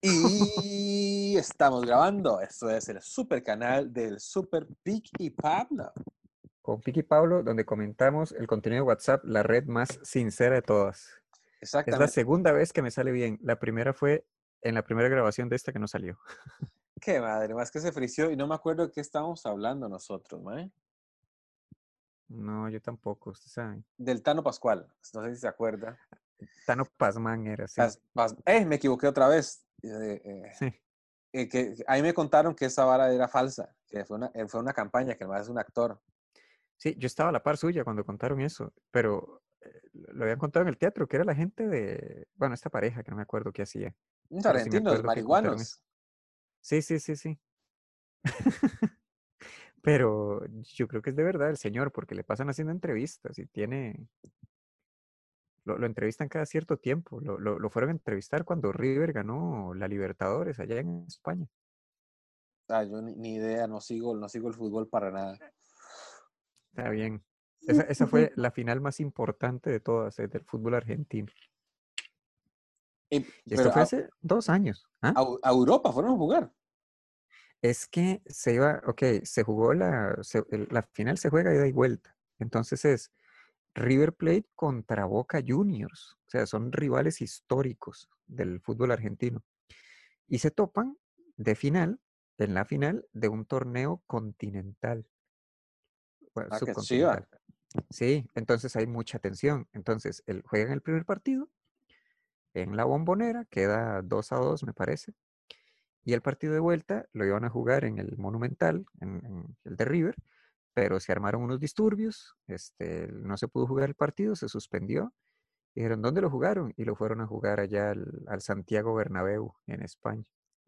Y estamos grabando. Esto es el super canal del Super Pic y Pablo. Con Piqui Pablo, donde comentamos el contenido de WhatsApp, la red más sincera de todas. Es la Exactamente. segunda vez que me sale bien. La primera fue en la primera grabación de esta que no salió. Qué madre, más que se frició y no me acuerdo de qué estábamos hablando nosotros, mae. No, yo tampoco, usted sabe. Del Tano Pascual. No sé si se acuerda. Tano Pazman era. Pas- pas- eh, me equivoqué otra vez. Eh, eh, Sí. eh, que, ahí me contaron que esa vara era falsa, que fue una, fue una campaña, que además es un actor. Sí, yo estaba a la par suya cuando contaron eso, pero lo habían contado en el teatro, que era la gente de, bueno, esta pareja que no me acuerdo qué hacía. Sí me argentinos, contaron marihuanos. Sí, sí, sí, sí. Pero yo creo que es de verdad el señor, porque le pasan haciendo entrevistas y tiene, lo, lo entrevistan cada cierto tiempo. Lo, lo, lo fueron a entrevistar cuando River ganó la Libertadores allá en España. Ah, yo ni, ni idea, no sigo, no sigo el fútbol para nada. Está bien. Esa, esa fue la final más importante de todas, eh, del fútbol argentino. Eh, Y esto fue a, hace dos años. ¿ah? a- a Europa fueron a jugar. Es que se iba, ok, se jugó la, se- la final se juega ida y vuelta. Entonces es River Plate contra Boca Juniors. O sea, son rivales históricos del fútbol argentino. Y se topan de final, en la final de un torneo continental. bueno, Ah, subcontinental. Sí, entonces hay mucha tensión. Entonces, el, juegan el primer partido en la bombonera, queda 2 a 2, me parece. Y el partido de vuelta lo iban a jugar en el Monumental, en, en el de River, pero se armaron unos disturbios, este, no se pudo jugar el partido, se suspendió. Dijeron, ¿dónde lo jugaron? Y lo fueron a jugar allá al, al Santiago Bernabéu, en España.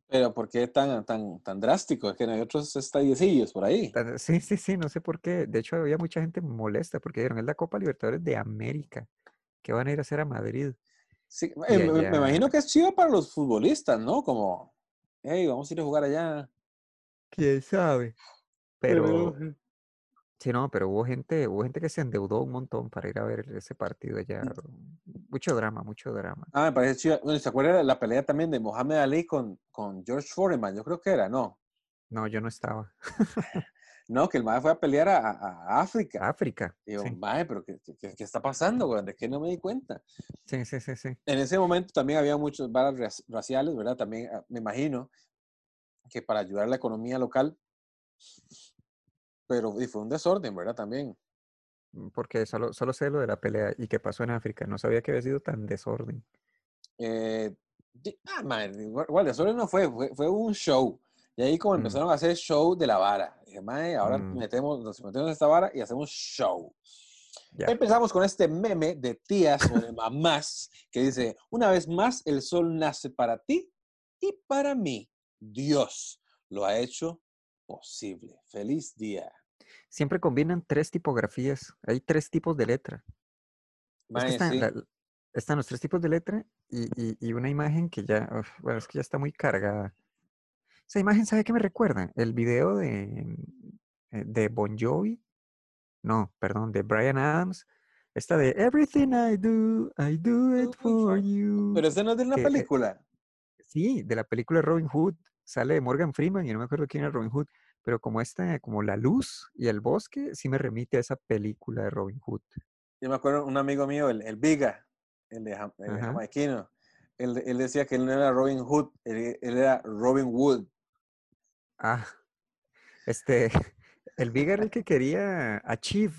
Pero ¿por qué tan, tan, tan drástico? Es que no hay otros estadiecillos por ahí. Sí, sí, sí, no sé por qué. De hecho, había mucha gente molesta porque dijeron, es la Copa Libertadores de América, que van a ir a hacer a Madrid. Sí, eh, me, imagino que es chido para los futbolistas, ¿no? Como, hey, vamos a ir a jugar allá. quién sabe. Pero, Pero, sí, no, pero hubo gente, hubo gente que se endeudó un montón para ir a ver ese partido allá. Mucho drama, mucho drama. ah, me parece chido. Bueno, ¿se acuerda de la pelea también de Mohamed Ali con, con George Foreman? Yo creo que era, ¿no? No, yo no estaba. No, que el mae fue a pelear a, a- África. África. Y yo, Sí, mae, pero ¿qué, qué, qué está pasando, güey? ¿De qué no me di cuenta? sí, sí, sí, sí. En ese momento también había muchos raci- raciales, ¿verdad? También ah, me imagino que para ayudar a la economía local, pero y fue un desorden, ¿verdad? También. Mm, Porque solo, solo sé lo de la pelea y qué pasó en África. No sabía que había sido tan desorden. Eh, ah, man, igual, igual, desorden no fue, fue, fue un show. Y ahí como Mm, empezaron a hacer show de la vara. Dije, ahora mm, metemos, nos metemos en esta vara y hacemos show. ya. Empezamos con este meme de tías o de mamás que dice, una vez más, el sol nace para ti y para mí. Dios lo ha hecho posible. Feliz día. Siempre combinan tres tipografías. Hay tres tipos de letra. Es que están, sí. la- están los tres tipos de letra y, y- y una imagen que ya, uf, bueno, es que ya está muy cargada. Esa imagen, ¿sabe qué me recuerda? El video de, eh, de Bon Jovi. No, perdón, de Brian Adams. Esta de Everything I do, I do it for you. Pero ese no es de que, eh, película. sí, de la película Robin Hood. Sale Morgan Freeman y no me acuerdo quién era Robin Hood. Pero como esta, como la luz y el bosque, sí me remite a esa película de Robin Hood. Yo me acuerdo un amigo mío, el, el Viga, el de, Jam- el de Ajá. jamaiquino. Él, él decía que él no era Robin Hood, él, él era Robin Wood. Ah, este, el Big era el que quería Achieve.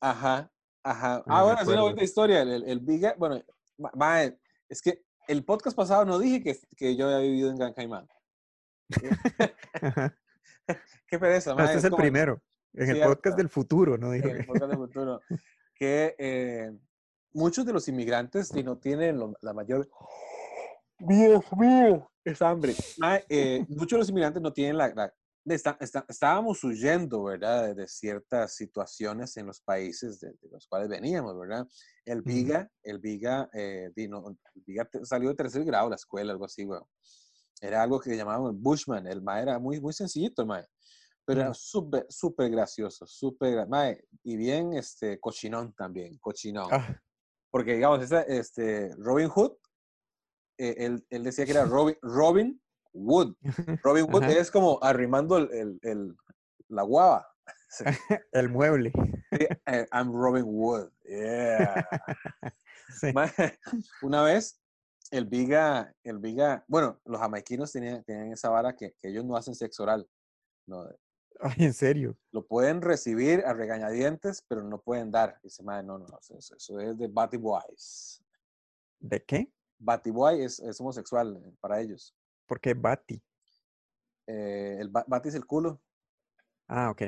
Ajá, ajá. Ah, Ah, bueno, es una bonita historia. El, el, Viga, bueno, ma- es que el podcast pasado no dije que, que yo había vivido en Gran Caimán. Ajá. Qué pereza, mae, este es el como- primero. En el Cierto. podcast del futuro, ¿no? En el que- podcast del futuro, que eh, muchos de los inmigrantes y no tienen lo- la mayor... Dios mío, es hambre. Eh, muchos de los inmigrantes no tienen la... la- está- está- estábamos huyendo, ¿verdad? De, ciertas situaciones en los países de, de los cuales veníamos, ¿verdad? El. Viga, el Viga, eh, el Viga salió de tercer grado de la escuela, algo así, weón. Era algo que llamaban el Bushman. El mae era muy, muy sencillito, mae. Pero era Ujú. súper, súper gracioso, súper, mae, y bien, este, cochinón también, cochinón. Ah, Porque, digamos, esta, este, Robin Hood eh, él, él decía que era Robin, Robin Wood. Robin Wood es como arrimando el, el- el- la guava. Sí, El mueble. sí, eh, I'm Robin Wood. Yeah. Sí. Una vez, el Viga, el Viga, bueno, los jamaiquinos tenían, tenían esa vara que, que ellos no hacen sexo oral. No, Ay, en serio. lo pueden recibir a regañadientes, pero no pueden dar. Dice, madre, no, no, no, eso, eso es de Batty Boys. ¿De qué? Batty Boy es, es homosexual eh, para ellos. ¿Por qué Bati? Eh, el ba- Batty es el culo. Ah, ok.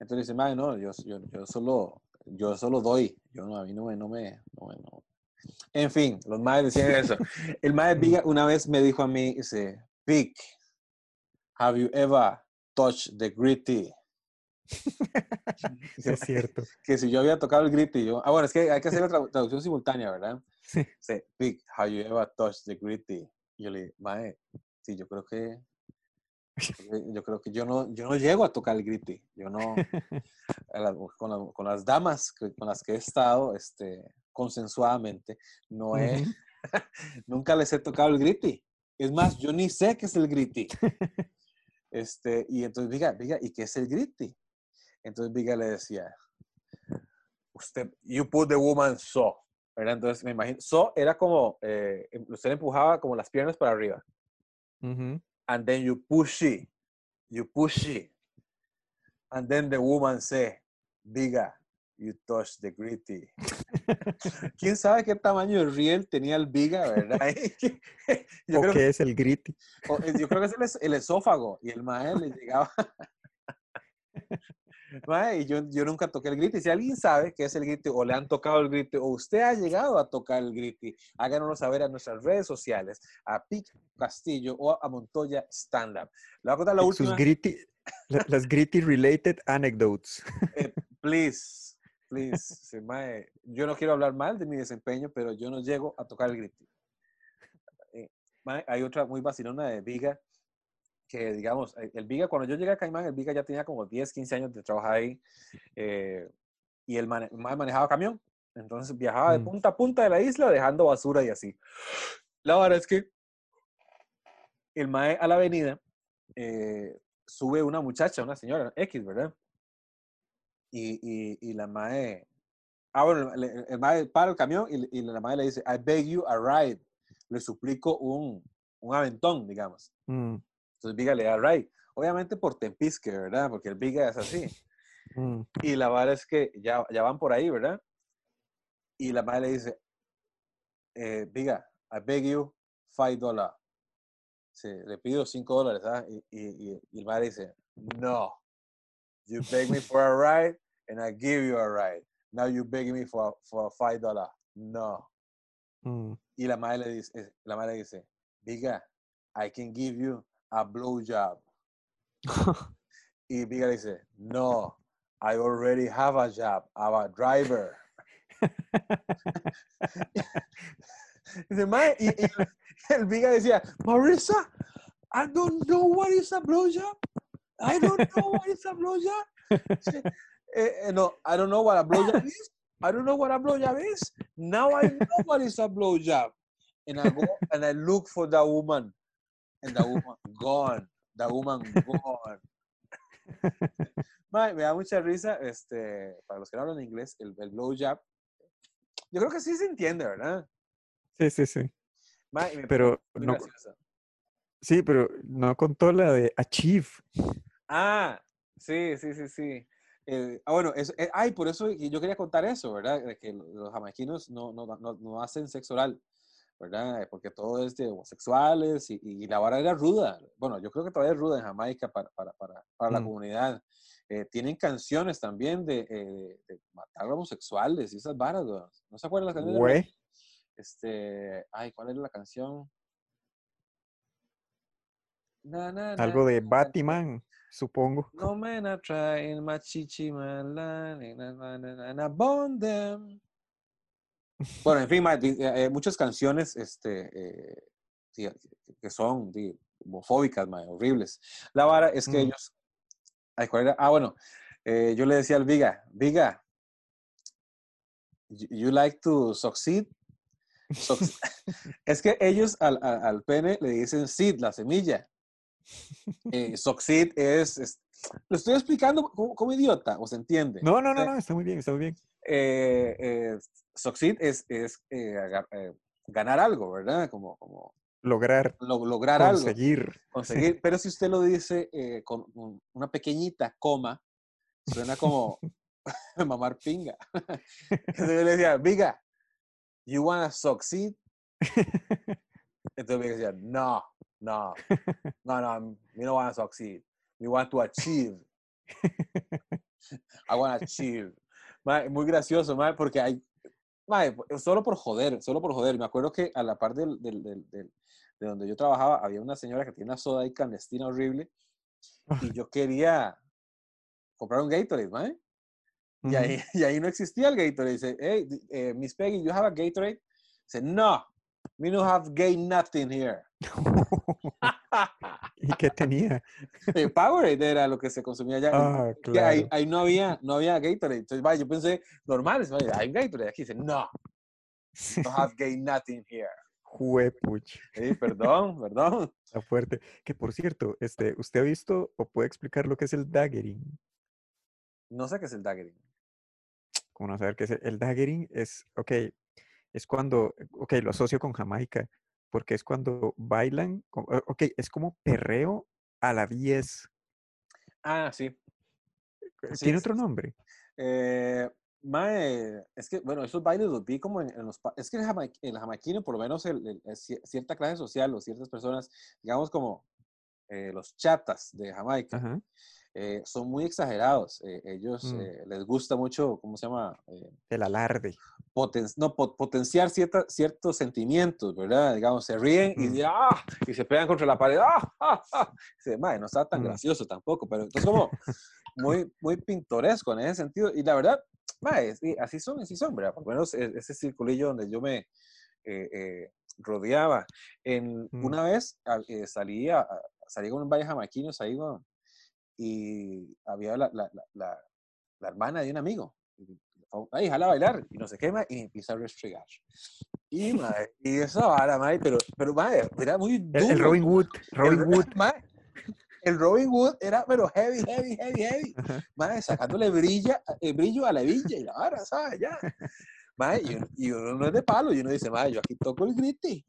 Entonces dice, madre, no, yo, yo, yo solo, yo solo doy. Yo no, a mí no me, no me, no me- no". En fin, los madres decían eso. El madre Viga una vez me dijo a mí, dice, Vic, have you ever touched the gritty? Es cierto. que si yo había tocado el gritty, yo, ah, bueno, es que hay que hacer la tradu- traducción simultánea, ¿verdad? Sí. Dice, Vic, have you ever touched the gritty? Y yo le dije, mae, sí, yo creo que, yo creo que yo no, yo no llego a tocar el gritty. Yo no, con, la- con las damas con las que he estado, este, consensuadamente, no he, Ujú. nunca les he tocado el gritty. Es más, yo ni sé qué es el gritty. Este, y entonces, Viga, Viga, ¿y qué es el gritty? Entonces Viga le decía, usted, you put the woman so. ¿verdad? Entonces me imagino, so era como, eh, em- usted empujaba como las piernas para arriba. Ujú. And then you push it. You push it. And then the woman say, Viga, you touch the gritty. ¿Quién sabe qué tamaño de riel tenía el Viga, verdad? yo, ¿O creo, qué es el gritty? o- eh, yo creo que es el, es- el esófago y el mae le llegaba. Mae, y yo, yo nunca toqué el gritty. Si alguien sabe qué es el gritty o le han tocado el gritty o usted ha llegado a tocar el gritty, háganoslo saber a nuestras redes sociales, a Pic Castillo o a Montoya Stand Up. Le voy a contar la Sus última. gritty, la- las gritty related anecdotes. Eh, please, please. Mae, yo no quiero hablar mal de mi desempeño, pero yo no llego a tocar el gritty. Eh, mae, hay otra muy vacilona de Viga, que digamos, eh, el Viga, cuando yo llegué a Caimán, el Viga ya tenía como 10, 15 años de trabajar ahí, eh, y el mae manejaba camión, entonces viajaba de Mm. punta a punta de la isla dejando basura y así. La verdad es que el mae a la avenida eh, sube una muchacha, una señora, X, ¿verdad? Y, y, y la mae, ah, bueno, el, el- mae para el camión y, y la mae le dice, I beg you a ride. Le suplico un, un aventón, digamos. Mm, Entonces Viga le da ride. Obviamente por tempisque, ¿verdad? Porque el Viga es así. mm. Y la verdad es que ya, ya van por ahí, ¿verdad? Y la madre le dice, eh, Viga, I beg you five dollars. Sí, le pido cinco dólares, ¿ah? Y, y, y- y el madre dice, no. You beg me for a ride and I give you a ride. Now you begging me for, for five dollars. No. Mm. Y la madre le dice, eh, la madre dice, Viga, I can give you a blowjob. Y Viga le dice, no, I already have a job. I'm a driver. Y, y el- el Viga decía, Marissa, I don't know what is a blowjob. I don't know what is a blowjob. "Eh, eh, no, I don't know what a blowjob is. I don't know what a blowjob is. Now I know what is a blowjob. And I go and I look for the woman. And the woman gone. The woman gone. Mae, me da mucha risa, este, para los que no hablan inglés, el, el blowjob. Yo creo que sí se entiende, ¿verdad? Sí, sí, sí. Me Pero no, graciosa. sí, pero no contó la de Achieve. Ah, sí, sí, sí, sí. Eh, ah, bueno, eso, eh, ay, por eso yo quería contar eso, ¿verdad? De que los jamaiquinos no, no, no, no hacen sexo oral, ¿verdad? Porque todo es de homosexuales y, y la vara era ruda. Bueno, yo creo que todavía es ruda en Jamaica para, para, para, para la Mm. comunidad. Eh, tienen canciones también de, eh, de matar a homosexuales y esas varas, ¿no? ¿No se acuerdan las canciones? de Güey. Este, ay, ¿cuál era la canción? Na, na, na, Algo de Batman, supongo. No men are trying, them. Bueno, en fin, ma, eh, eh, muchas canciones este, eh, sí, que- son di, homofóbicas, ma, horribles. La vara es que Mm. ellos. Ay, ¿cuál era? Ah, bueno, eh, yo le decía al Viga, Viga, you, you like to succeed? Es que ellos al, al- al pene le dicen seed, la semilla. Eh, Soxid es, es- Lo estoy explicando como, como idiota, ¿o se entiende? No, no, no, no, está muy bien, está muy bien. eh, eh, succeed es, es eh, eh, ganar algo, ¿verdad? Como, como Lograr, lo- lograr algo, conseguir. conseguir. Pero si usted lo dice eh, con un- una pequeñita coma, suena como mamar pinga. Entonces yo le decía, Viga, you wanna succeed? Entonces me decía, no, no, no, no, we don't wanna succeed. We want to achieve. I wanna achieve. Mae, muy gracioso, mae, porque hay, mae, solo por joder, solo por joder. Me acuerdo que a la par del, del- del- del- de donde yo trabajaba había una señora que tiene una soda ahí clandestina horrible y yo quería comprar un Gatorade, mae. Y ahí, y ahí no existía el Gatorade. Dice, hey, eh, Miss Peggy, you have a Gatorade? Dice, no, we don't have gay nothing here. ¿Y qué tenía? Eh, Powerade era lo que se consumía allá. Ah, que ahí, claro. ahí no había, no había Gatorade. Entonces, vaya, yo pensé, normal, vaya, hay Gatorade. Aquí dice, no, we don't have gay nothing here. Juepuch, Sí, perdón, perdón. está fuerte. Que por cierto, este, ¿usted ha visto o puede explicar lo que es el daggering? No sé qué es el daggering. ¿Cómo no saber qué es el, el daggering? Es, ok, es cuando, ok, lo asocio con Jamaica, porque es cuando bailan, o- ok, es como perreo a la 10. Ah, sí. eh, ¿Tiene sí, otro sí. nombre? Eh, mae, es que, bueno, esos bailes los vi como en, en los... Es que el, jama- el jamaiquino, por lo menos el- el- cierta clase social o ciertas personas, digamos como eh, los chatas de Jamaica, Ajá. Eh, son muy exagerados. Eh, ellos Mm. eh, les gusta mucho, ¿cómo se llama? Eh, El alarde. poten- no, po- potenciar cierta- ciertos sentimientos, ¿verdad? Digamos, se ríen y, Mm. dicen, ¡ah! y se pegan contra la pared. ¡Ah! ¡Ah! ¡Ah! Dice, "Mae, no está tan Mm. gracioso tampoco, pero entonces como muy, muy pintoresco en ese sentido. Y la verdad, mae, sí, así son, así son, ¿verdad? Por lo menos e- ese circulillo donde yo me eh, eh, rodeaba. En, Mm. Una vez a- eh, salí, con un valle jamaiquinos ahí, weón, y había la, la, la, la- hermana de un amigo. Ay, jala a bailar y no sé qué más, y empieza a restregar. Y, mae, y esa vara, mae, pero, pero mae, era muy El, duro. el Robin Hood. Robin el, Hood. mae, el Robin Hood era, pero heavy, heavy, heavy, heavy. Mae, sacándole brilla, eh, brillo a la villa y la vara, ¿sabes? Ya. Mae, y, uno- y uno no es de palo, y uno dice, mae, yo aquí toco el griti.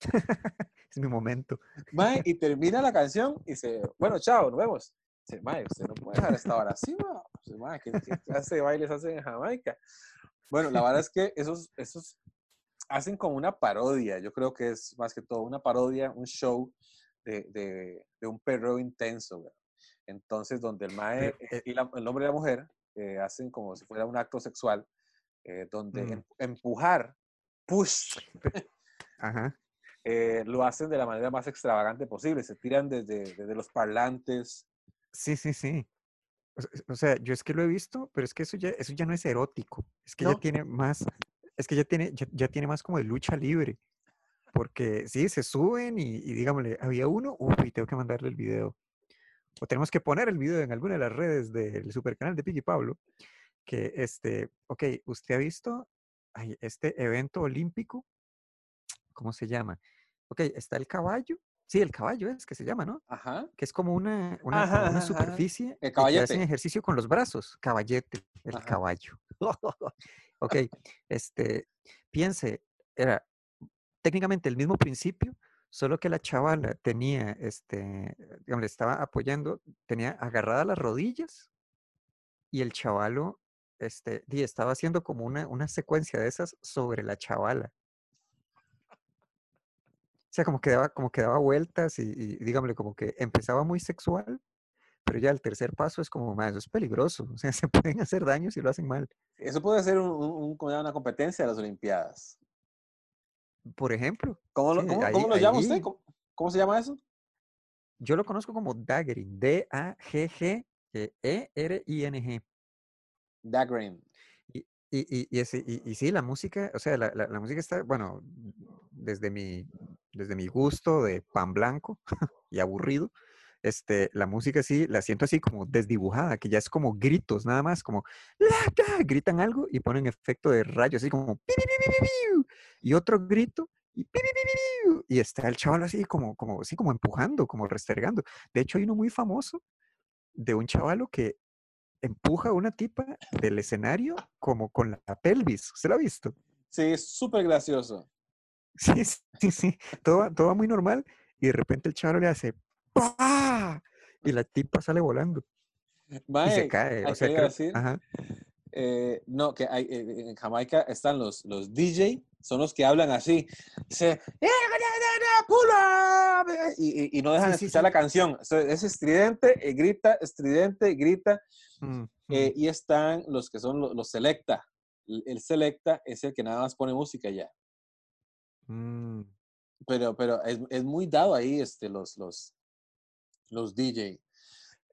Es mi momento. Mae, y termina la canción y dice, bueno, chao, nos vemos. Dice, mae, usted no puede dejar esta vara así, mae. Dice, mae, ¿qué, qué clase de bailes hacen en Jamaica? Bueno, la verdad es que esos, esos hacen como una parodia. Yo creo que es más que todo una parodia, un show de, de, de un perreo intenso. güey. Entonces, donde el mae Pero, eh, y la- el hombre y la mujer eh, hacen como si fuera un acto sexual, eh, donde Mm. em- empujar, push, Ajá. Eh, lo hacen de la manera más extravagante posible. Se tiran desde, desde los parlantes. Sí, sí, sí. O se- o sea, yo es que lo he visto, pero es que eso ya, eso ya no es erótico. Es que ya ¿No? tiene más, es que ya tiene, ya, ya tiene más como de lucha libre. Porque sí, se suben y, y digámosle, había uno, uy, tengo que mandarle el video. O tenemos que poner el video en alguna de las redes del super canal de Piki Pablo. Que este, ok, ¿usted ha visto ay, este evento olímpico? ¿Cómo se llama? Ok, está el caballo. Sí, el caballo es que se llama, ¿no? Ajá. que es como una, una, Ajá, como una superficie El y que hacen ejercicio con los brazos. Caballete, el Ajá. caballo. ok, este, piense, era técnicamente el mismo principio, solo que la chavala tenía, este, digamos, le estaba apoyando, tenía agarradas las rodillas y el chavalo, este, di, estaba haciendo como una, una secuencia de esas sobre la chavala. O sea, como que daba, como que daba vueltas y, y digámosle, como que empezaba muy sexual, pero ya el tercer paso es como, más, eso es peligroso. O sea, se pueden hacer daño si lo hacen mal. Eso puede ser un- una competencia de las Olimpiadas. Por ejemplo, ¿Cómo, lo- Sí, cómo- ahí- cómo lo llama usted? ahí- ¿Cómo, cómo se llama eso? yo lo conozco como daggering, D-A-G-G-E-R-I-N-G. Daggering. Y, y, y, y, ese- y- y sí, la música, o sea, la, la- la música está, bueno, desde mi, desde mi gusto de pan blanco y aburrido, este, la música sí, la siento así como desdibujada, que ya es como gritos, nada más, como ¡La, gritan algo y ponen efecto de rayos, así como y otro grito y, y está el chaval así como, como, así como empujando, como restregando. De hecho, hay uno muy famoso de un chavalo que empuja a una tipa del escenario como con la pelvis. ¿Se lo ha visto? Sí, es súper gracioso. Sí, sí, sí. Todo, todo va muy normal y de repente el chaval le hace ¡Pah! Y la tipa sale volando. y se cae. O sea, decir, eh, no, que hay, eh, en Jamaica están los, los DJ, son los que hablan así. Se, y, y, no dejan de escuchar la canción. Es estridente, eh, grita, estridente, grita. Mm, y están los que son los, selecta. El selecta es el que nada más pone música ya. Mm. Pero, pero es, es, muy dado ahí este, los, los, los DJ.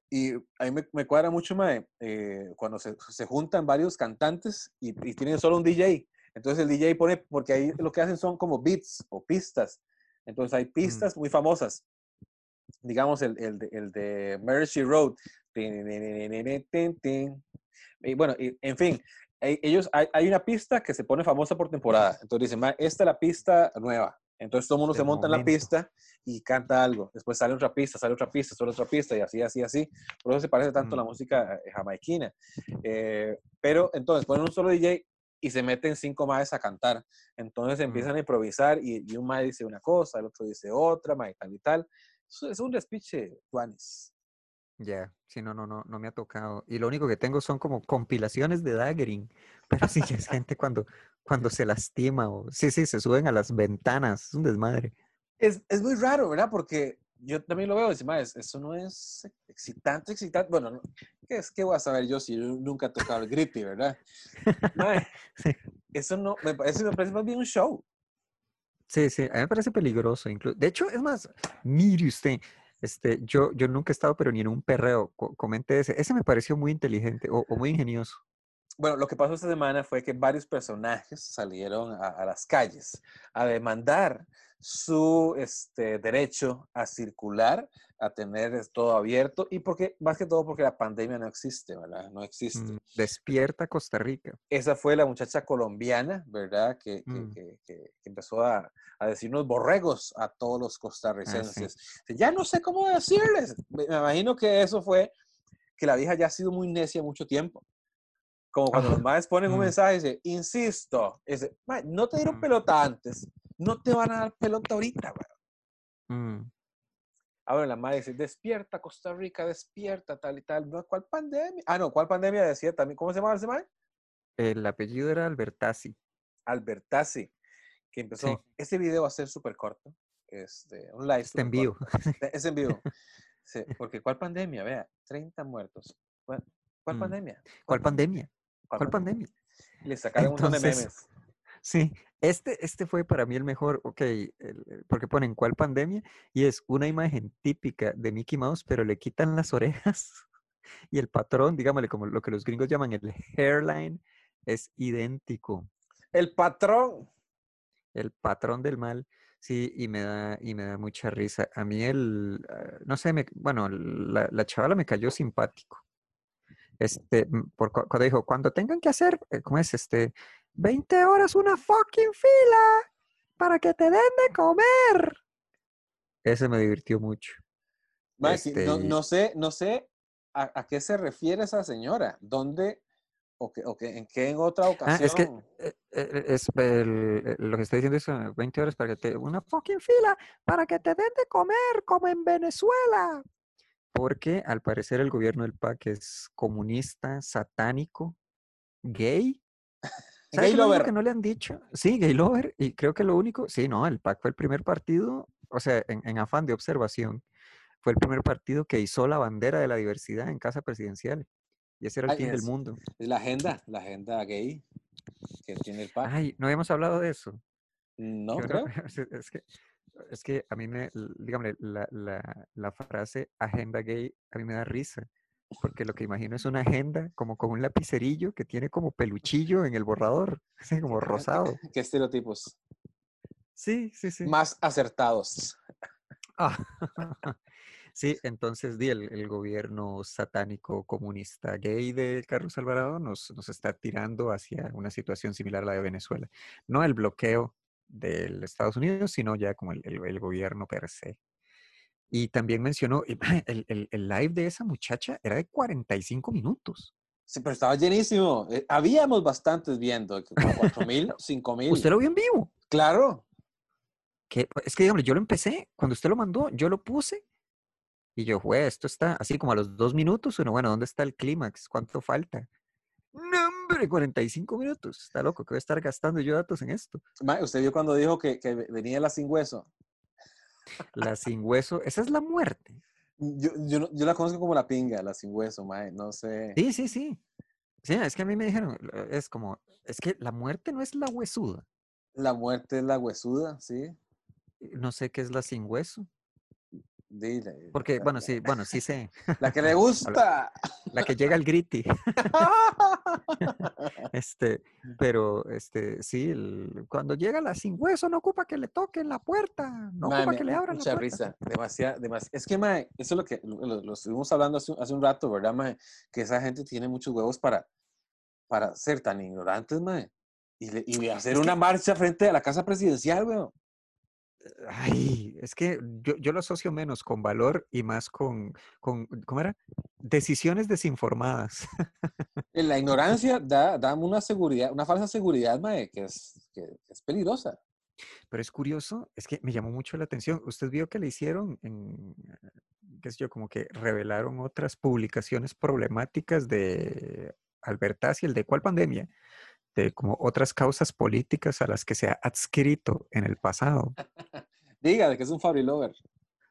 Y a mí me, cuadra mucho más eh, cuando se, se, juntan varios cantantes y, tienen solo un DJ. Entonces el DJ pone, porque ahí lo que hacen son como beats o pistas. Entonces hay mm. pistas muy famosas. Digamos el, el, de, el de Mercy Road. Y bueno, en fin, ellos, hay, hay, una pista que se pone famosa por temporada. Entonces dicen, esta es la pista nueva. Entonces todo el mundo se monta en la pista y canta algo. Después sale otra pista, sale otra pista, sale otra pista y así, así, así. Por eso se parece tanto a la música eh, jamaiquina. Eh, pero entonces ponen un solo DJ y se meten cinco más a cantar. Entonces empiezan a improvisar y, un mae dice una cosa, el otro dice otra, mae tal y tal. es un despiche, Juanes. Ya, sí, no, no, no, no me ha tocado. Y lo único que tengo son como compilaciones de daggering. Pero sí es gente cuando, cuando se lastima o sí, sí, se suben a las ventanas. Es un desmadre. Es, es muy raro, ¿verdad? Porque yo también lo veo encima, eso no es excitante, excitante. Bueno, ¿qué, es, ¿qué voy a saber yo si nunca he tocado el grippy, verdad? Eso no, me parece, me parece más bien un show. Sí, sí, a mí me parece peligroso. Incluso. De hecho, es más, mire usted, este, yo, yo nunca he estado, pero ni en un perreo. Comente ese. Ese me pareció muy inteligente o, muy ingenioso. Bueno, lo que pasó esta semana fue que varios personajes salieron a las calles a demandar su este, derecho a circular, a tener todo abierto y porque, más que todo porque la pandemia no existe, ¿verdad? No existe. Mm, despierta Costa Rica. Esa fue la muchacha colombiana, ¿verdad? Que, mm. que, que, empezó a, a, decirnos borregos a todos los ah, costarricenses. Ya no sé cómo decirles. Me, imagino que eso fue que la vieja ya ha sido muy necia mucho tiempo. Como cuando los madres ponen un mm. mensaje y dice, insisto, dice, no te dieron pelota antes, no te van a dar pelota ahorita, güey. Mm. Ahora la madre dice, despierta Costa Rica, despierta, tal y tal. ¿Cuál pandemia? Ah, no, ¿cuál pandemia decía también? ¿Cómo se llama ese madre? El apellido era Albertazzi. Albertazzi, que empezó, ese video va a ser súper corto, este, un live. Está en vivo. Es en vivo. Sí, porque ¿cuál pandemia? Vea, 30 muertos. ¿Cuál, mm. pandemia? ¿Cuál, pandemia? ¿Cuál, pandemia? Le sacaron un montón de memes. Sí, este, este fue para mí el mejor, ok, porque ponen cuál pandemia y es una imagen típica de Mickey Mouse, pero le quitan las orejas y el patrón, digámosle como lo que los gringos llaman el hairline, es idéntico. El patrón. El patrón del mal. Sí, y me da, y me da mucha risa. A mí el, ah, no sé, me, bueno, la, la chavala me cayó simpático. Este, por, cuando dijo, cuando tengan que hacer, eh, ¿cómo es? Este, 20 horas una fucking fila para que te den de comer. Ese me divirtió mucho. Este no, sé, no sé a, qué se refiere esa señora. ¿Dónde o, que, o que, en qué en otra ocasión? Ah, es que eh, eh, es lo que está diciendo es 20 horas para que te una fucking fila para que te den de comer como en Venezuela. Porque al parecer el gobierno del PAC es comunista, satánico, gay ¿Sabes lo que no le han dicho? Sí, gay lover. Y creo que lo único, sí, no, el PAC fue el primer partido, o sea, en, afán de observación, fue el primer partido que hizo la bandera de la diversidad en casa presidencial. Y ese era el fin del mundo. Es la agenda, la agenda gay que tiene el PAC. Ay, ¿no habíamos hablado de eso? No, creo. es, que, es que a mí me, dígame, la, la, la frase agenda gay a mí me da risa porque lo que imagino es una agenda como con un lapicerillo que tiene como peluchillo en el borrador, así como rosado. ¿Qué estereotipos? Sí, sí, sí. Más acertados. Ah, sí, entonces di el, el gobierno satánico comunista gay de Carlos Alvarado nos, nos está tirando hacia una situación similar a la de Venezuela. No el bloqueo de Estados Unidos, sino ya como el, el- el gobierno per se. Y también mencionó, el, el- el live de esa muchacha era de 45 minutos. Sí, pero estaba llenísimo. Eh, habíamos bastantes viendo, como 4 mil, 5 mil. ¿Usted lo vio en vivo? Claro. Que, es que, digamos, yo lo empecé, cuando usted lo mandó, yo lo puse y yo, güey, esto está así como a los dos minutos. Uno, bueno, ¿dónde está el clímax? ¿Cuánto falta? No, hombre, 45 minutos. Está loco que voy a estar gastando yo datos en esto. Ma, ¿Usted vio cuando dijo que, que venía la sin hueso? La sin hueso, esa es la muerte. Yo, yo, no- yo la conozco como la pinga, la sin hueso, mae. No sé. Sí, sí, sí. Sí, es que a mí me dijeron, es como, es que la muerte no es la huesuda. La muerte es la huesuda, sí. No sé qué es la sin hueso. Dile. Porque, bueno, sí, bueno, sí sé. La que le gusta. La que llega al griti. Este, pero este, sí, el- cuando llega la sin hueso, no ocupa que le toquen la puerta, no ocupa que le abran la mucha puerta. risa, demasiado, demasiado. Es que, mae, eso es lo que lo, estuvimos hablando hace, un- hace un rato, ¿verdad, mae? Que esa gente tiene muchos huevos para, para ser tan ignorantes, mae. Y, le- y hacer Es que- una marcha frente a la casa presidencial, weón. Ay, es que yo, yo lo asocio menos con valor y más con, con, ¿cómo era? Decisiones desinformadas. La ignorancia da, da una seguridad, una falsa seguridad, mae, que es, que es peligrosa. Pero es curioso, es que me llamó mucho la atención. Usted vio que le hicieron, en, qué sé yo, como que revelaron otras publicaciones problemáticas de Albertaz y el de cuál pandemia, de como otras causas políticas a las que se ha adscrito en el pasado. Diga, de que es un Fabri Lover.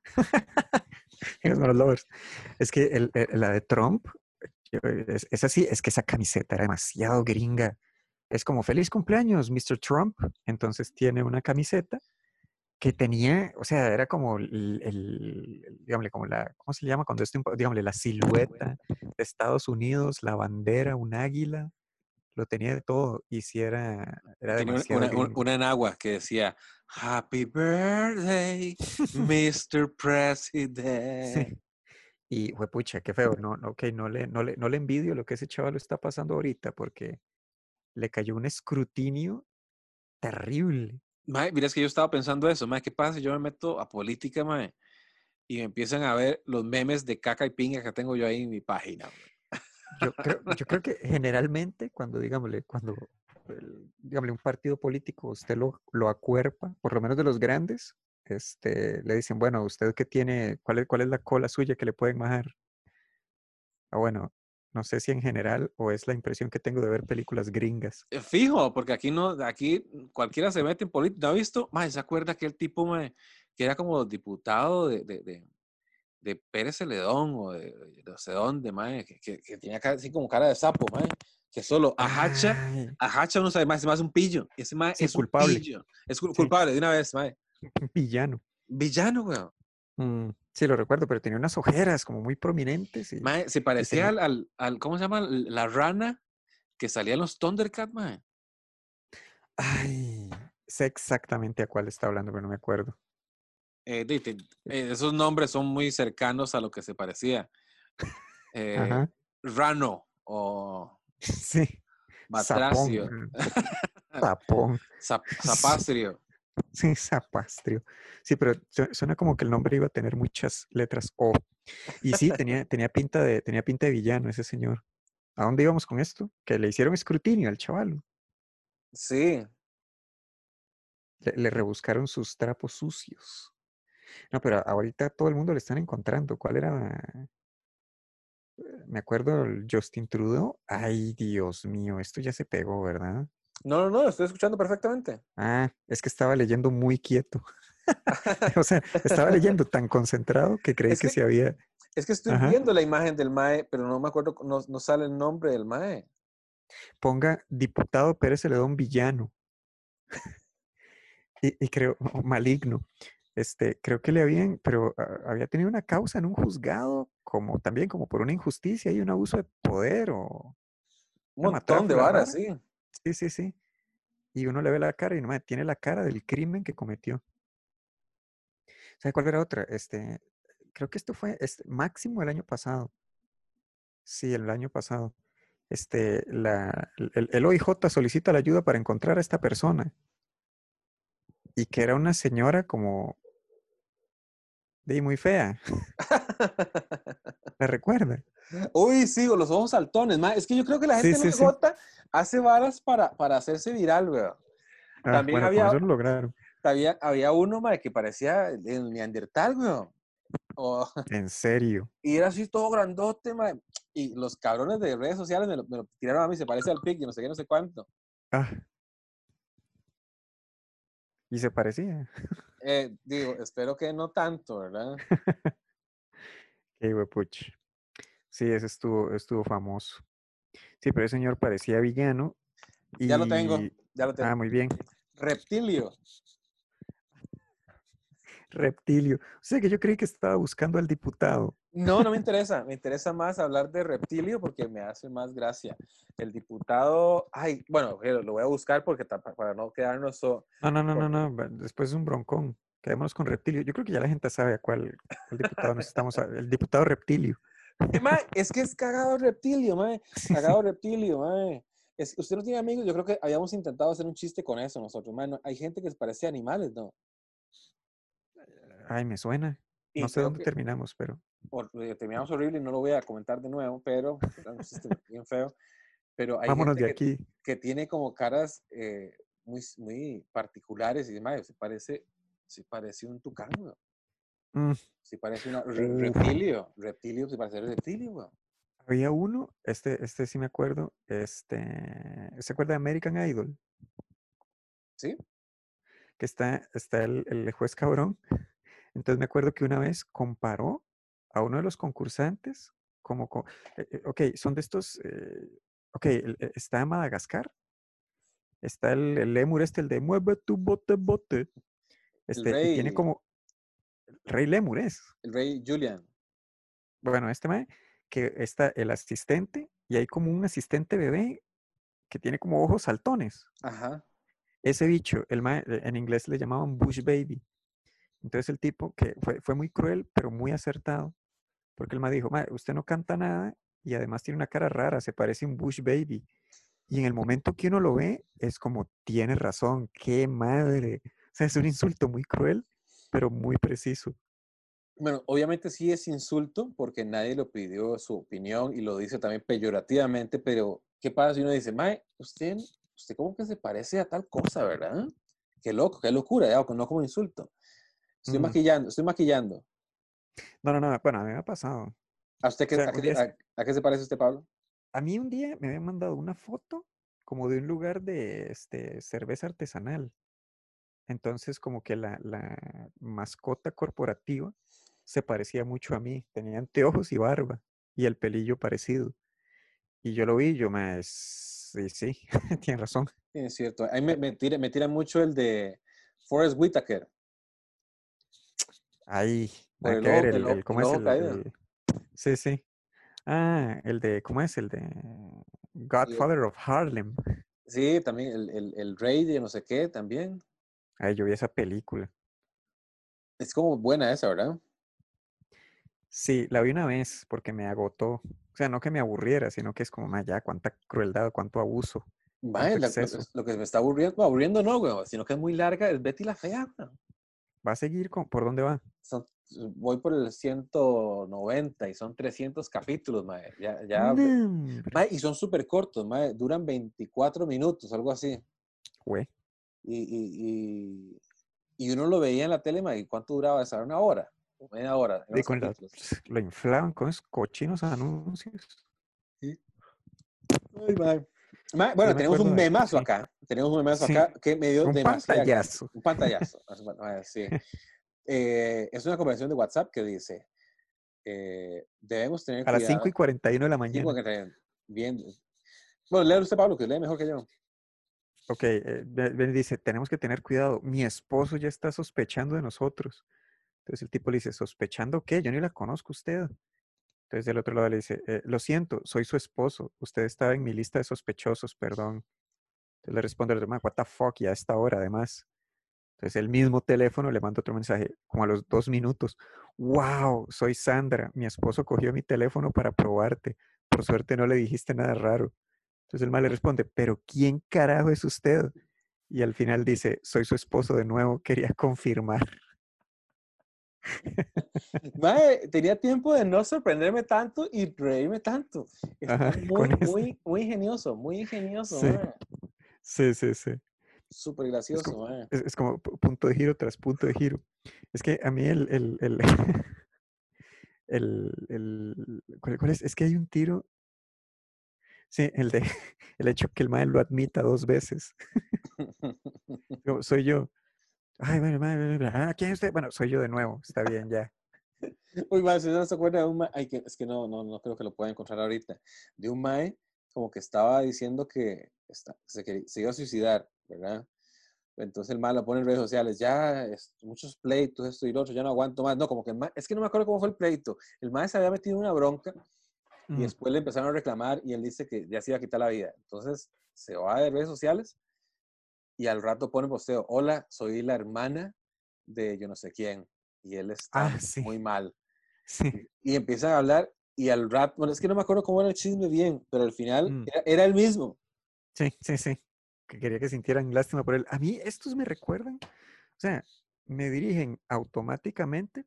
Es que el- el- la de Trump, es, es así, es que esa camiseta era demasiado gringa. Es como feliz cumpleaños, Mr. Trump. Entonces tiene una camiseta que tenía, o sea, era como el, el- digámosle, como la, ¿cómo se llama? Cuando esto, digámosle, la silueta de Estados Unidos, la bandera, un águila, lo tenía de todo. Y si era, era Tenía una, una, una en agua que decía, Happy birthday, Mr. President. Sí. Y fue pucha, qué feo. No, no, ok, no le, no le, no le envidio lo que ese chaval está pasando ahorita porque le cayó un escrutinio terrible. Mae, mira, es que yo estaba pensando eso, mae, ¿qué pasa si yo me meto a política, mae? Y empiezan a ver los memes de caca y pinga que tengo yo ahí en mi página. mae? Yo creo, que generalmente cuando, digámosle, cuando, el- un partido político usted lo, lo acuerpa, por lo menos de los grandes, este, le dicen, bueno, usted que tiene, ¿cuál es, cuál es la cola suya que le pueden majar? Ah, bueno, no sé si en general o es la impresión que tengo de ver películas gringas. Eh, Fijo, porque aquí no, aquí cualquiera se mete en política. ¿No ha visto? Mae, ¿se acuerda aquel tipo, mae, que era como diputado de, de Pérez Celedón o de, de no sé dónde, mae, que, que, que tenía cara- así como cara de sapo, mae, que solo ahacha, Ay, ahacha uno sabe más, es más un pillo. Ese mae Sí, es un culpable. pillo. Es cul- Sí. culpable de una vez, mae. un villano. Villano, weón. Mm, sí, lo recuerdo, pero tenía unas ojeras como muy prominentes. Y, Mae, se parecía al, al, al- ¿cómo se llama? La rana que salía en los Thundercats, mae. Ay, sé exactamente a cuál está hablando, pero no me acuerdo. Eh, eh, esos nombres son muy cercanos a lo que se parecía. Eh. Rano o Sí. Batracio, Sapón. mm, Sapón. Zap- Zapastrio. Sí, Zapastrio. Sí, pero su- suena como que el nombre iba a tener muchas letras O. Y sí, tenía, tenía, pinta de, tenía pinta de villano ese señor. ¿A dónde íbamos con esto? Que le hicieron escrutinio al chaval. Sí, Le, le rebuscaron sus trapos sucios. No, pero ahorita todo el mundo le están encontrando. ¿Cuál era? Eh, Me acuerdo el Justin Trudeau. Ay, Dios mío, esto ya se pegó, ¿verdad? no, no, no, estoy escuchando perfectamente. Ah, es que estaba leyendo muy quieto. O sea, estaba leyendo tan concentrado que creí Es que que- se había. Es que estoy Ajá. viendo la imagen del MAE, pero no me acuerdo, no, no sale el nombre del MAE. Ponga diputado Pérez Celedón villano. Y, y creo, o maligno. Este, creo que le habían, pero ah, había tenido una causa en un juzgado, como también como por una injusticia y un abuso de poder o Un montón de varas, sí. sí, sí, sí. Y uno le ve la cara y no tiene la cara del crimen que cometió. ¿Sabe cuál era otra? Este, creo que esto fue este, máximo el año pasado. Sí, el año pasado. Este, la, el, el OIJ solicita la ayuda para encontrar a esta persona. Y que era una señora como de muy fea. ¿La recuerda? Uy, sí, con los ojos saltones. ma. Es que yo creo que la gente sí, sí. hace varas para, para hacerse viral, weón. Ah, También bueno, había- con eso lo lograron. Había, había uno, ma, que parecía el Neandertal, weón. En serio. y era así todo grandote, ma. Y los cabrones de redes sociales me lo, me lo tiraron a mí, se parece al pic, yo no sé qué, no sé cuánto. Ah. Y se parecía. Eh, digo, espero que no tanto, ¿verdad? Qué huepuch. Sí, ese estuvo, estuvo famoso. Sí, pero ese señor parecía villano. Y... Ya lo tengo, ya lo tengo. Ah, muy bien. Reptilio. Reptilio. O sea que yo creí que estaba buscando al diputado. No, no me interesa. Me interesa más hablar de reptilio porque me hace más gracia. El diputado, ay, bueno, lo voy a buscar porque para no quedarnos so- No, no, no, no, no. Después es un broncón. Quedémonos con Reptilio. Yo creo que ya la gente sabe a cuál, cuál diputado nos estamos. a- El diputado Reptilio. Eh, mae, es que es cagado reptilio, mae. Cagado reptilio, mae. Es, usted no tiene amigos, yo creo que habíamos intentado hacer un chiste con eso nosotros, mae. No, hay gente que se parece a animales, ¿no? Ay, me suena. Y No sé dónde que- terminamos, pero. Eh, terminamos horrible y no lo voy a comentar de nuevo, pero un bien feo. Pero hay Vámonos gente de que, aquí. que tiene como caras eh, muy, muy particulares y demás. Se parece, se parece un tucán, weón. Mm, Se parece una re- reptilio. Reptilio se parece reptilio, weón. Había uno, este, este sí me acuerdo. Este. ¿Se acuerda de American Idol? ¿Sí? que está, está el, el juez cabrón. Entonces me acuerdo que una vez comparó a uno de los concursantes como, co- eh, eh, ok, son de estos, eh, ok, está Madagascar, está el, el lémur este, el de mueve tu bote bote, este, y tiene rey. como, el rey lémur es, El rey Julian. bueno, este mae, que está el asistente y hay como un asistente bebé que tiene como ojos saltones. Ajá. ese bicho, el mae, en inglés le llamaban Bush Baby. Entonces el tipo que fue, fue muy cruel, pero muy acertado, porque el mae dijo, mae, usted no canta nada y además tiene una cara rara, se parece a un Bush Baby. Y en el momento que uno lo ve, es como, tiene razón, qué madre. O sea, es un insulto muy cruel, pero muy preciso. Bueno, obviamente sí es insulto porque nadie lo pidió su opinión y lo dice también peyorativamente, pero ¿qué pasa si uno dice, Mae, usted, usted como que se parece a tal cosa, ¿verdad? Qué loco, qué locura, ya, no como insulto. Estoy Mm. maquillando, estoy maquillando. No, no, no, bueno, a mí me ha pasado. ¿A usted qué, sea, a, un qué, día a- a qué se parece usted, Pablo? A mí un día me habían mandado una foto como de un lugar de este, cerveza artesanal. Entonces, como que la, la mascota corporativa se parecía mucho a mí. Tenía anteojos y barba y el pelillo parecido. Y yo lo vi, yo me... Sí, sí, tiene razón. Sí, es cierto. A mí me, me tira, me tira mucho el de Forrest Whitaker. Ahí, Por el que ver, el ¿cómo el es el, el- Sí, sí. Ah, el de, ¿cómo es? El de Godfather of Harlem. Sí, también el, el, el rey de no sé qué, también. Ay, yo vi esa película. Es como buena esa, ¿verdad? Sí, la vi una vez porque me agotó. O sea, no que me aburriera, sino que es como, "Ma, ya, cuánta crueldad, cuánto abuso. La- lo, que me está aburriendo, aburriendo no, güey, sino que es muy larga, es Betty la Fea, güey. ¿Va a seguir con, por dónde va? Son- voy por el 190 y son 300 capítulos, mae. Ya, ya, mae, y son súper cortos, mae, duran 24 minutos, algo así. Güey, Y, y, y, y uno lo veía en la tele, mae, ¿y cuánto duraba esa? ¿Una hora? ¿O media hora? y con la- lo inflaban con esos cochinos anuncios. Ay, mae. Bueno, tenemos un de- memazo acá. Tenemos un memazo Sí, acá que me dio Un pantallazo. Un pantallazo. ah, sí. Eh, es una conversación de WhatsApp que dice, eh, debemos tener A las cuidado. 5 y 41 de la mañana. Bien. Bueno, léelo usted, Pablo, que lee mejor que yo. Ok, eh, dice, tenemos que tener cuidado. Mi esposo ya está sospechando de nosotros. Entonces el tipo le dice, ¿sospechando qué? Yo ni la conozco a usted. Entonces del otro lado le dice, "Eh, lo siento, soy su esposo. Usted estaba en mi lista de sospechosos, perdón. Entonces le responde el otro, "Ma, what the fuck, ya a esta hora además. Entonces el mismo teléfono le manda otro mensaje, como a los dos minutos. ¡Wow! Soy Sandra. Mi esposo cogió mi teléfono para probarte. Por suerte no le dijiste nada raro. Entonces el mal le responde, ¿pero quién carajo es usted? Y al final dice, soy su esposo de nuevo, quería confirmar. Mae, tenía tiempo de no sorprenderme tanto y reírme tanto. Está muy, muy, muy ingenioso, muy ingenioso. Sí, sí, sí. Súper gracioso. Es como, es, como, punto de giro tras punto de giro. Es que a mí el... el, el, el, el ¿cuál, es? Es que hay un tiro Sí, el de el hecho que el mae lo admita dos veces. soy yo. Ay, bueno, ah, ¿quién es usted? Bueno, soy yo de nuevo. Está bien, ya. Uy, mae, si no se acuerda de un mae, es que no, no, no creo que lo pueda encontrar ahorita. De un mae como que estaba diciendo que está, se, se, iba a suicidar, ¿verdad? Entonces el mae lo pone en redes sociales, ya, es, muchos pleitos, esto y lo otro, ya no aguanto más. No, como que el mae, es que no me acuerdo cómo fue el pleito. El mae se había metido en una bronca y después le empezaron a reclamar y él dice que ya se iba a quitar la vida. Entonces se va de redes sociales y al rato pone posteo, hola, soy la hermana de yo no sé quién. Y él está ah, muy mal. Sí. Y, empiezan a hablar y al rato, bueno, es que no me acuerdo cómo era el chisme bien, pero al final mm. era, el mismo. Sí, sí, sí. Que quería que sintieran lástima por él. A mí estos me recuerdan, o sea, me dirigen automáticamente.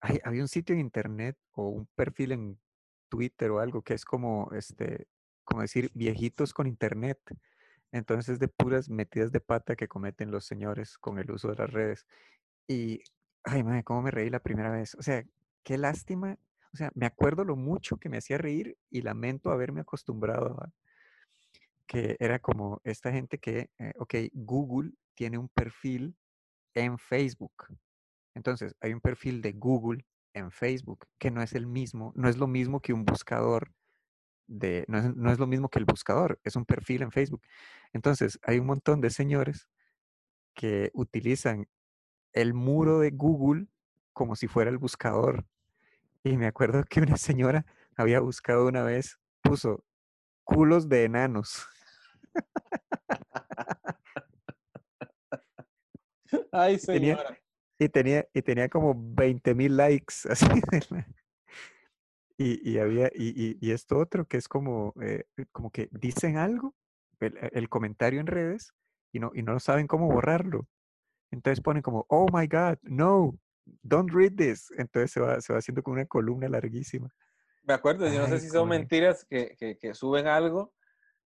Hay, había un sitio en internet o un perfil en Twitter o algo que es como, este, como decir, viejitos con internet. Entonces, de puras metidas de pata que cometen los señores con el uso de las redes. Y, ay, madre, cómo me reí la primera vez. O sea, qué lástima. O sea, me acuerdo lo mucho que me hacía reír y lamento haberme acostumbrado a que era como esta gente que, eh, ok, Google tiene un perfil en Facebook. Entonces, hay un perfil de Google en Facebook, que no es el mismo, no es lo mismo que un buscador de, no es, no es lo mismo que el buscador, es un perfil en Facebook. Entonces, hay un montón de señores que utilizan el muro de Google como si fuera el buscador. Y me acuerdo que una señora había buscado una vez, puso culos de enanos. Ay, señora. Y tenía, y tenía como 20 mil likes. Así. Y, y, había, y, y, esto otro que es como, eh, como que dicen algo, el, el, comentario en redes, y no, y no saben cómo borrarlo. Entonces ponen como, oh my God, no, don't read this. Entonces se va, se va haciendo como una columna larguísima. Me acuerdo, yo no sé si son mentiras que, que, que, suben algo,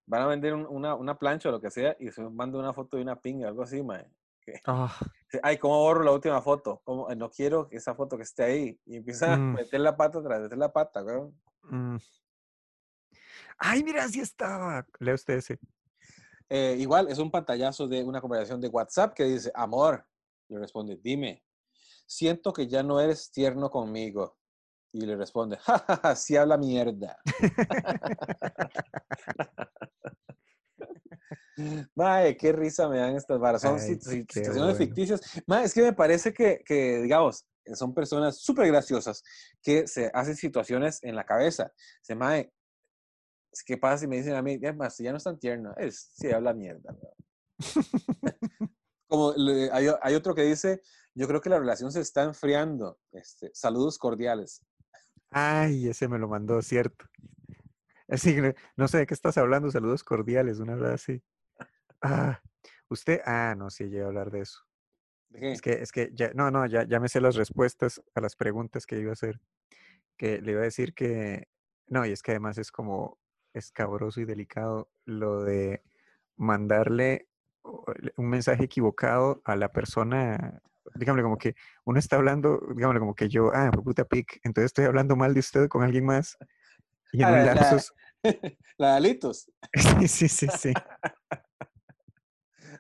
van a vender una, una, plancha o lo que sea, y se mandan una foto de una pinga, algo así, mae. Ah. Ay, ¿cómo borro la última foto? ¿Cómo? No quiero esa foto que esté ahí. Y empieza a mm. meter la pata tras meter la pata, mm. Ay, mira, así estaba. Lea usted ese. Eh, igual, es un pantallazo de una conversación de WhatsApp que dice, amor. Le responde, dime, siento que ya no eres tierno conmigo. Y le responde, jajaja, sí habla mierda. Mae, qué risa me dan estas varas. Son situaciones ficticias. Mae, es que me parece que, que digamos, son personas súper graciosas que se hacen situaciones en la cabeza. Se mae, ¿qué pasa si me dicen a mí, ya, ya no es tan tierno? Es, sí, habla mierda. Como hay, hay, otro que dice, yo creo que la relación se está enfriando. Este, saludos cordiales. Ay, ese me lo mandó, cierto. Así no sé de qué estás hablando, saludos cordiales, una verdad así. Ah, usted, ah, no, sí, llegué a hablar de eso. Es que, es que ya, no, no, ya, ya me sé las respuestas a las preguntas que iba a hacer. Que le iba a decir que, no, y es que además es como escabroso y delicado lo de mandarle un mensaje equivocado a la persona, dígame como que uno está hablando, dígame como que yo, ah, puta pic, entonces estoy hablando mal de usted con alguien más. Y en ah, un lapsus... La, la, Alitos. sí, sí, sí, sí.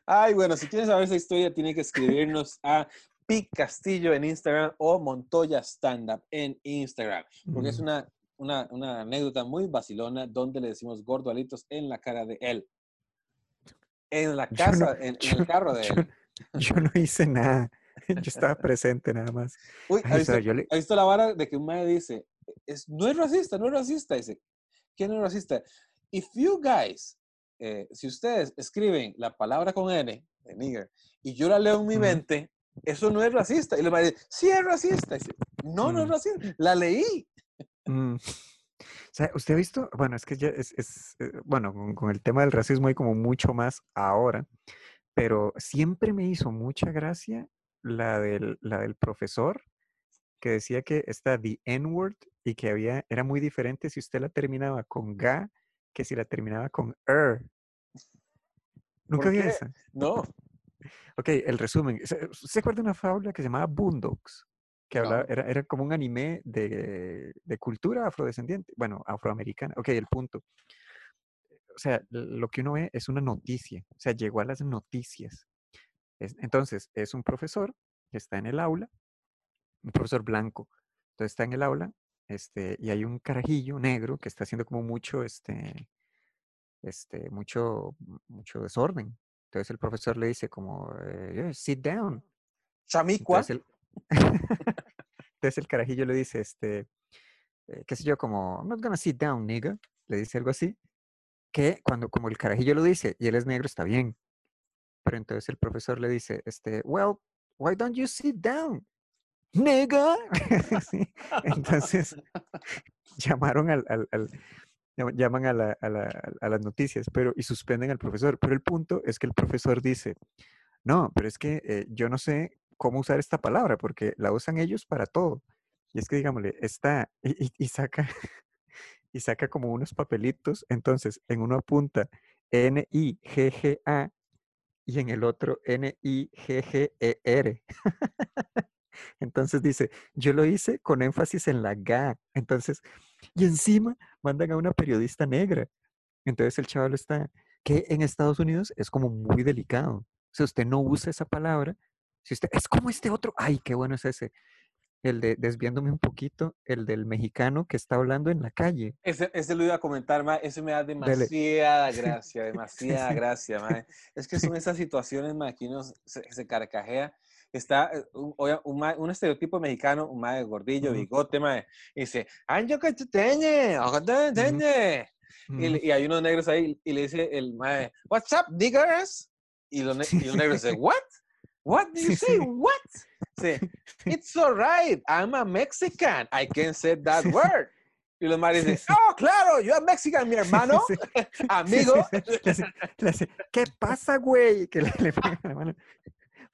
Ay, bueno, si quieres saber esa historia, tiene que escribirnos a Pic Castillo en Instagram o Montoya Stand Up en Instagram, porque es una, una, una, anécdota muy vacilona donde le decimos gordo alitos en la cara de él. En la casa, en, el carro de él. Yo no hice nada. Yo estaba presente nada más. Uy, ¿ha visto, visto, la vara de que un madre dice, es, no es racista, no es racista? Dice, ¿quién no es racista? If you guys eh, si ustedes escriben la palabra con N, de nigger, y yo la leo en mi mente, eso no es racista. Y le va a decir, sí es racista. no, no es mm. racista. La leí. Mm. O sea, ¿usted ha visto? Bueno, es que ya es, es eh, bueno, con, el tema del racismo hay como mucho más ahora, pero siempre me hizo mucha gracia la del, la del profesor que decía que está the N-word y que había, era muy diferente si usted la terminaba con ga que si la terminaba con er. ¿Nunca vi esa? No. Ok, el resumen. ¿Se, ¿Se acuerda de una fábula que se llamaba Boondocks? que hablaba, era, era, como un anime de, de, cultura afrodescendiente, bueno, afroamericana. Ok, el punto. O sea, lo que uno ve es una noticia, o sea, llegó a las noticias. entonces, es un profesor que está en el aula, un profesor blanco, entonces está en el aula, este, y hay un carajillo negro que está haciendo como mucho, este, este, mucho, mucho desorden. Entonces el profesor le dice como, eh, sit down. Chamicua. Entonces el carajillo le dice, este, eh, qué sé yo, como, I'm not gonna sit down, nigga. Le dice algo así. Que cuando como el carajillo lo dice y él es negro, está bien. Pero entonces el profesor le dice, este, well, why don't you sit down? Nigga. Entonces llamaron al, al, al llaman a, la, a, la, a, las noticias pero, y suspenden al profesor. Pero el punto es que el profesor dice, no, pero es que eh, yo no sé cómo usar esta palabra, porque la usan ellos para todo. Y es que, digámosle, está y, saca, y saca como unos papelitos, entonces en uno apunta N-I-G-G-A y en el otro N-I-G-G-E-R. Entonces dice, yo lo hice con énfasis en la GA. Entonces, y encima mandan a una periodista negra. Entonces el chaval está, que en Estados Unidos es como muy delicado. Si usted no usa esa palabra, si usted, es como este otro, ay, qué bueno es ese. El de, desviándome un poquito, el del mexicano que está hablando en la calle. Ese, ese lo iba a comentar, ma, ese me da demasiada gracia, demasiada gracia, ma. Es que son esas situaciones, ma, que uno se, carcajea está eh, un, un, un, estereotipo mexicano, un mae gordillo, bigote, mae, y dice, ¡Anjo que te teñe! te y, y, hay unos negros ahí, y le dice el mae, What's up, niggers? Y los, y los negros dicen, ¿What? What do you say? What? Say, it's all right. I'm a Mexican. I can say that word. Y los mares dicen, oh, claro, yo soy Mexican, mi hermano, amigo. ¿Qué pasa, güey? Que le, le la mano.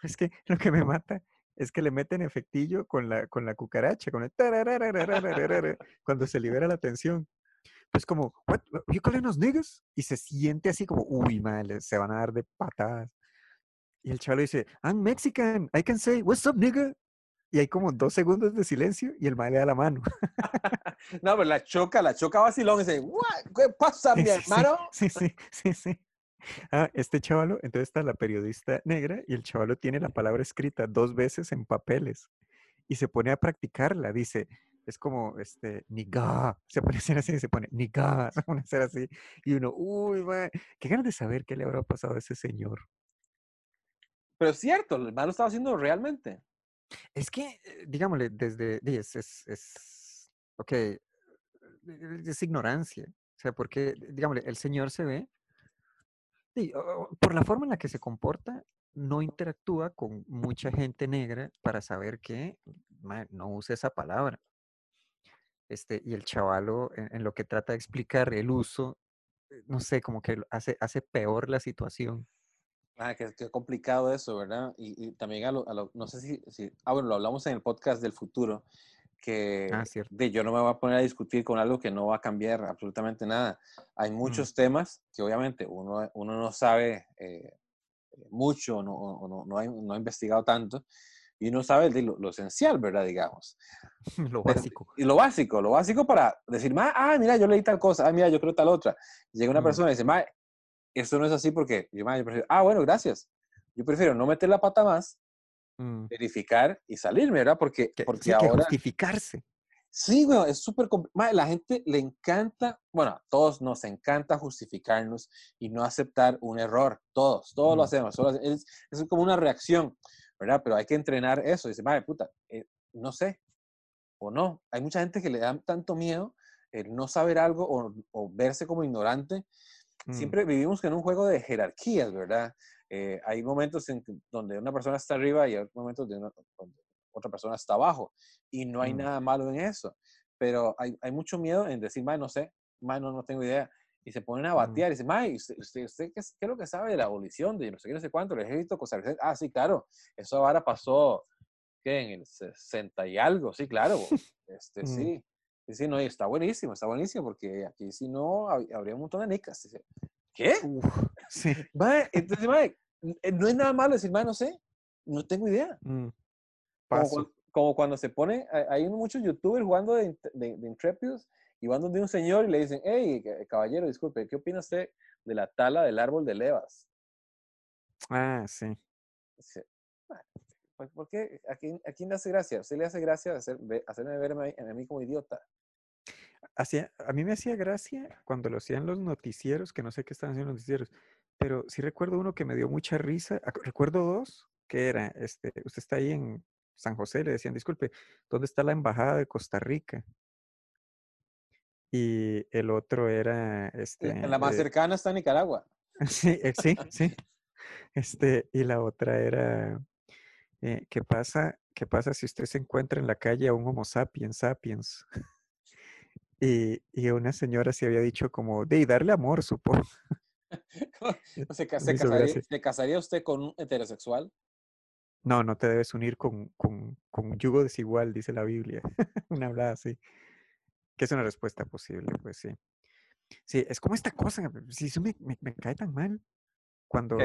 Es que lo que me mata es que le meten efectillo con la, con la cucaracha, con el cuando se libera la tensión. Pues como, what, you calling us niggas? Y se siente así como, uy, mal, se van a dar de patadas. Y el chaval dice, I'm Mexican, I can say, what's up, nigga? Y hay como dos segundos de silencio y el mal le da la mano. no, pero la choca, la choca vacilón y dice, ¿qué pasa, mi hermano? Sí, sí, sí, sí. Ah, este chavalo, entonces está la periodista negra y el chavalo tiene la palabra escrita dos veces en papeles y se pone a practicarla. Dice, es como, este, niga, se pone a hacer así, se pone, niga, se pone a hacer así. Y uno, uy, man, qué ganas de saber qué le habrá pasado a ese señor. Pero es cierto, el mal lo estaba haciendo realmente. Es que, eh, digámosle, desde, es, es, es, ok, es ignorancia. O sea, porque, digámosle, el señor se ve, por la forma en la que se comporta, no interactúa con mucha gente negra para saber que no usa esa palabra. Este, y el chavalo, en, lo que trata de explicar el uso, eh, no sé, como que hace, hace peor la situación. Ah, qué, complicado eso, ¿verdad? Y, también a lo, no sé si, si, ah, bueno, lo hablamos en el podcast del futuro, que ah, de yo no me voy a poner a discutir con algo que no va a cambiar absolutamente nada. Hay mm. muchos temas que obviamente uno, uno no sabe eh, mucho no, no, no, ha, no, ha, investigado tanto y uno sabe lo, lo esencial, ¿verdad? Digamos. lo básico. y lo básico, lo básico para decir, ah, mira, yo leí tal cosa, ah, mira, yo creo tal otra. Llega una mm. persona y dice, esto no es así porque yo, prefiero, ah, bueno, gracias. Yo prefiero no meter la pata más, mm. verificar y salirme, ¿verdad? Porque, porque ahora... Que justificarse. Sí, bueno, es súper La gente le encanta, bueno, a todos nos encanta justificarnos y no aceptar un error. Todos, todos lo mm. hacemos. Es, es, como una reacción, ¿verdad? Pero hay que entrenar eso. Dice, madre puta, eh, no sé o no. Hay mucha gente que le da tanto miedo el no saber algo o, o verse como ignorante Mm, siempre vivimos en un juego de jerarquías, ¿verdad? Eh, hay momentos en donde una persona está arriba y hay momentos de una- donde otra persona está abajo. Y no hay Mm. nada malo en eso. Pero hay, hay mucho miedo en decir, "Mae, no sé, no, no tengo idea. Y se ponen a Mm. batear y dicen, Mae, ¿usted, usted, usted qué, qué es lo que sabe de la abolición? De no sé qué, no sé cuánto, el ejército costarricense. Ah, sí, claro. Eso ahora pasó, ¿qué? En el 60 y algo. Sí, claro. Este, Mm. sí. Sí, no, y está buenísimo, está buenísimo, porque aquí si no, hab- habría un montón de nicas. ¿Qué? Uf, sí. Entonces, eh, no es nada malo decir, mae, no sé, no tengo idea. mm, Como, Paso. cuan- como cuando se pone, hay- muchos youtubers jugando de, de, de y van donde un señor y le dicen, hey, ca- caballero, disculpe, ¿qué opina usted de la tala del árbol de levas? Ah, sí. "Mae, ¿por, qué? ¿A quién, ¿A quién le hace gracia? ¿A usted le hace gracia hacer, hacerme verme a mí como idiota? Hacía, a mí me hacía gracia cuando lo hacían los noticieros, que no sé qué estaban haciendo los noticieros, pero sí recuerdo uno que me dio mucha risa. Recuerdo dos, que era, este, usted está ahí en San José, le decían, disculpe, ¿dónde está la embajada de Costa Rica? Y el otro era, este, la más cercana está en Nicaragua. sí, eh, sí, sí, este, y la otra era, eh, ¿qué pasa, qué pasa si usted se encuentra en la calle a un Homo sapiens sapiens? Y, y una señora se había dicho como, de y darle amor, supongo. ¿Se, casaría. ¿Se casaría usted con un heterosexual? No, no te debes unir con, con, con yugo desigual, dice la Biblia. Una hablada así. Que es una respuesta posible, pues sí. Sí, es como esta cosa, si eso me, me- me cae tan mal. Cuando,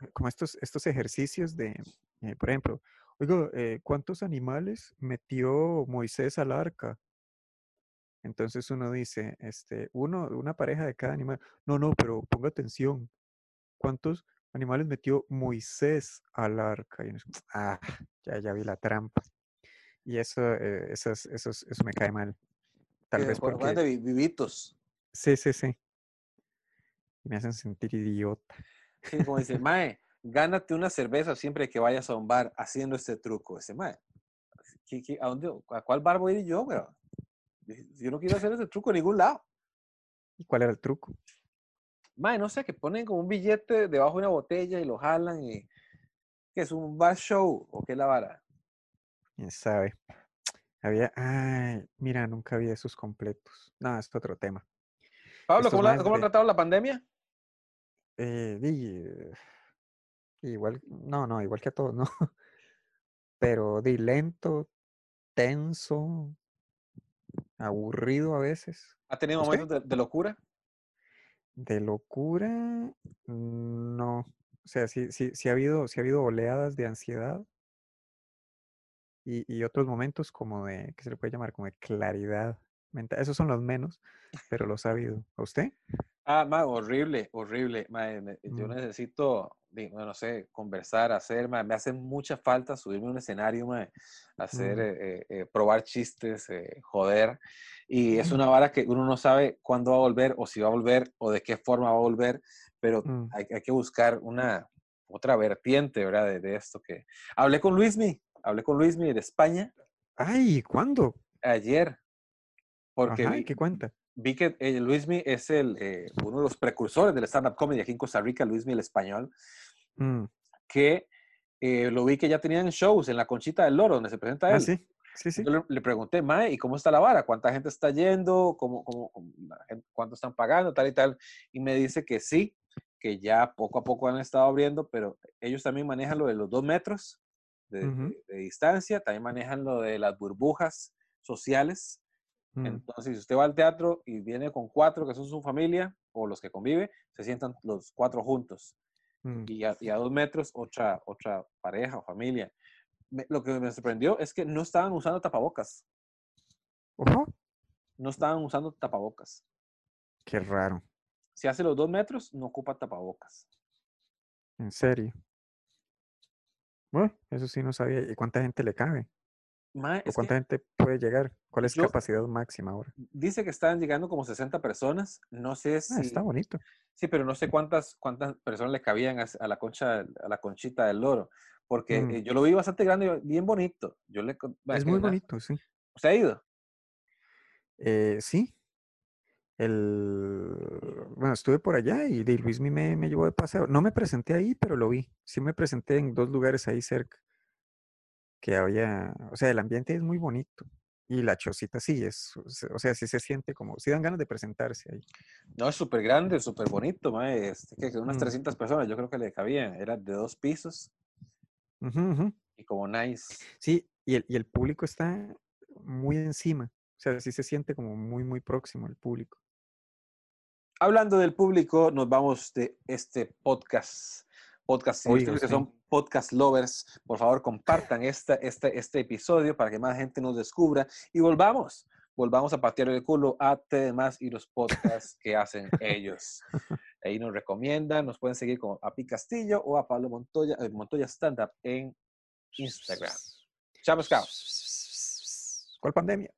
eh, como estos, estos ejercicios de, eh, por ejemplo, oiga, eh, ¿cuántos animales metió Moisés al arca? Entonces uno dice, este, uno, una pareja de cada animal. No, no, pero ponga atención. ¿Cuántos animales metió Moisés al arca? Y uno dice, ah, ya, ya vi la trampa. Y eso, eh, eso, es- eso, es- eso me cae mal. Tal vez porque, de vi- vivitos. sí, sí, sí. Y me hacen sentir idiota. Sí, como dice, Mae, gánate una cerveza siempre que vayas a un bar haciendo este truco. Dice, Mae, ¿qué- qué- a, dónde, ¿a cuál bar voy a ir yo, bro? Yo no quiero hacer ese truco en ningún lado. ¿Y cuál era el truco? Mae, no sé, que ponen como un billete debajo de una botella y lo jalan y... que es un bar show? ¿O qué es la vara? ¿Quién sabe? Había, ay, mira, nunca vi esos completos. No, es otro tema. Pablo, ¿cómo, la- ha tratado la pandemia? Eh, di, igual, no, no, igual que a todos, ¿no? Pero di lento, tenso, aburrido a veces. ¿Ha tenido ¿Usted? momentos de, de locura? De locura, no. O sea, sí, sí, sí ha habido, sí ha habido oleadas de ansiedad y, y otros momentos como de, ¿qué se le puede llamar? Como de claridad mental. Esos son los menos, pero los ha habido. ¿A usted? Ah, ma, horrible, horrible. ma, me- yo Mm. necesito, di- no sé, conversar, hacer, me hace mucha falta subirme a un escenario, hacer, Mm. eh, eh, probar chistes, eh, joder. Y es una vara que uno no sabe cuándo va a volver o si va a volver o de qué forma va a volver, pero Mm. hay, hay que buscar una otra vertiente, ¿verdad? De, de esto que... Hablé con Luismi, hablé con Luismi de España Ay, ¿cuándo? ayer, porque Ajá, vi- ¿y qué cuenta? Vi que eh, Luismi es el, eh, uno de los precursores del stand-up comedy aquí en Costa Rica, Luismi el español, Mm. que eh, lo vi que ya tenían shows en la Conchita del Loro, donde se presenta él. Ah, sí, sí, sí. Yo le, le pregunté, Mae, ¿y cómo está la vara? ¿Cuánta gente está yendo? ¿Cómo, cómo, cómo la gente- ¿Cuánto están pagando? Tal y tal. Y me dice que sí, que ya poco a poco han estado abriendo, pero ellos también manejan lo de los dos metros de, Ujú. de- de distancia, también manejan lo de las burbujas sociales. Mm. Entonces, si usted va al teatro y viene con cuatro que son su familia o los que convive, se sientan los cuatro juntos. Mm. Y a, y a dos metros otra, otra pareja o familia. Me- lo que me sorprendió es que no estaban usando tapabocas. Ojo, No estaban usando tapabocas. qué raro, Si hace los dos metros, no ocupa tapabocas. en serio. Bueno, eso sí no sabía. ¿Y cuánta gente le cabe? Mae, ¿O es cuánta que gente puede llegar? ¿Cuál es yo- capacidad máxima ahora? dice que están llegando como 60 personas. No sé Ah, si. está bonito. Sí, pero no sé cuántas, cuántas personas le cabían a, a la concha, a la conchita del loro. Porque Mm. eh, yo lo vi bastante grande y bien bonito. Yo le, Es muy bonito, sí. ¿Usted ha ido? Eh, sí. el, bueno, estuve por allá y de Luis me, me llevó de paseo. No me presenté ahí, pero lo vi. Sí me presenté en dos lugares ahí cerca. Que había, o sea, el ambiente es muy bonito. Y la chocita sí es, o sea, sí se siente como, sí dan ganas de presentarse ahí. No, es súper grande, súper bonito, mae. Este, que unas Mm. 300 personas, yo creo que le cabían. Era de dos pisos y como nice. Sí, y el, y el público está muy encima. O sea, sí se siente como muy, muy próximo el público. Hablando del público, nos vamos de este podcast. Podcast, si Oiga, ustedes que son podcast lovers, por favor compartan esta, este, este episodio para que más gente nos descubra y volvamos, volvamos a patear el culo a TDMás y los podcasts que hacen ellos. Ahí nos recomiendan, nos pueden seguir como a Pi Castillo o a Pablo Montoya, eh, Montoya Stand Up en Instagram. Chao, chao. ¿Cuál pandemia?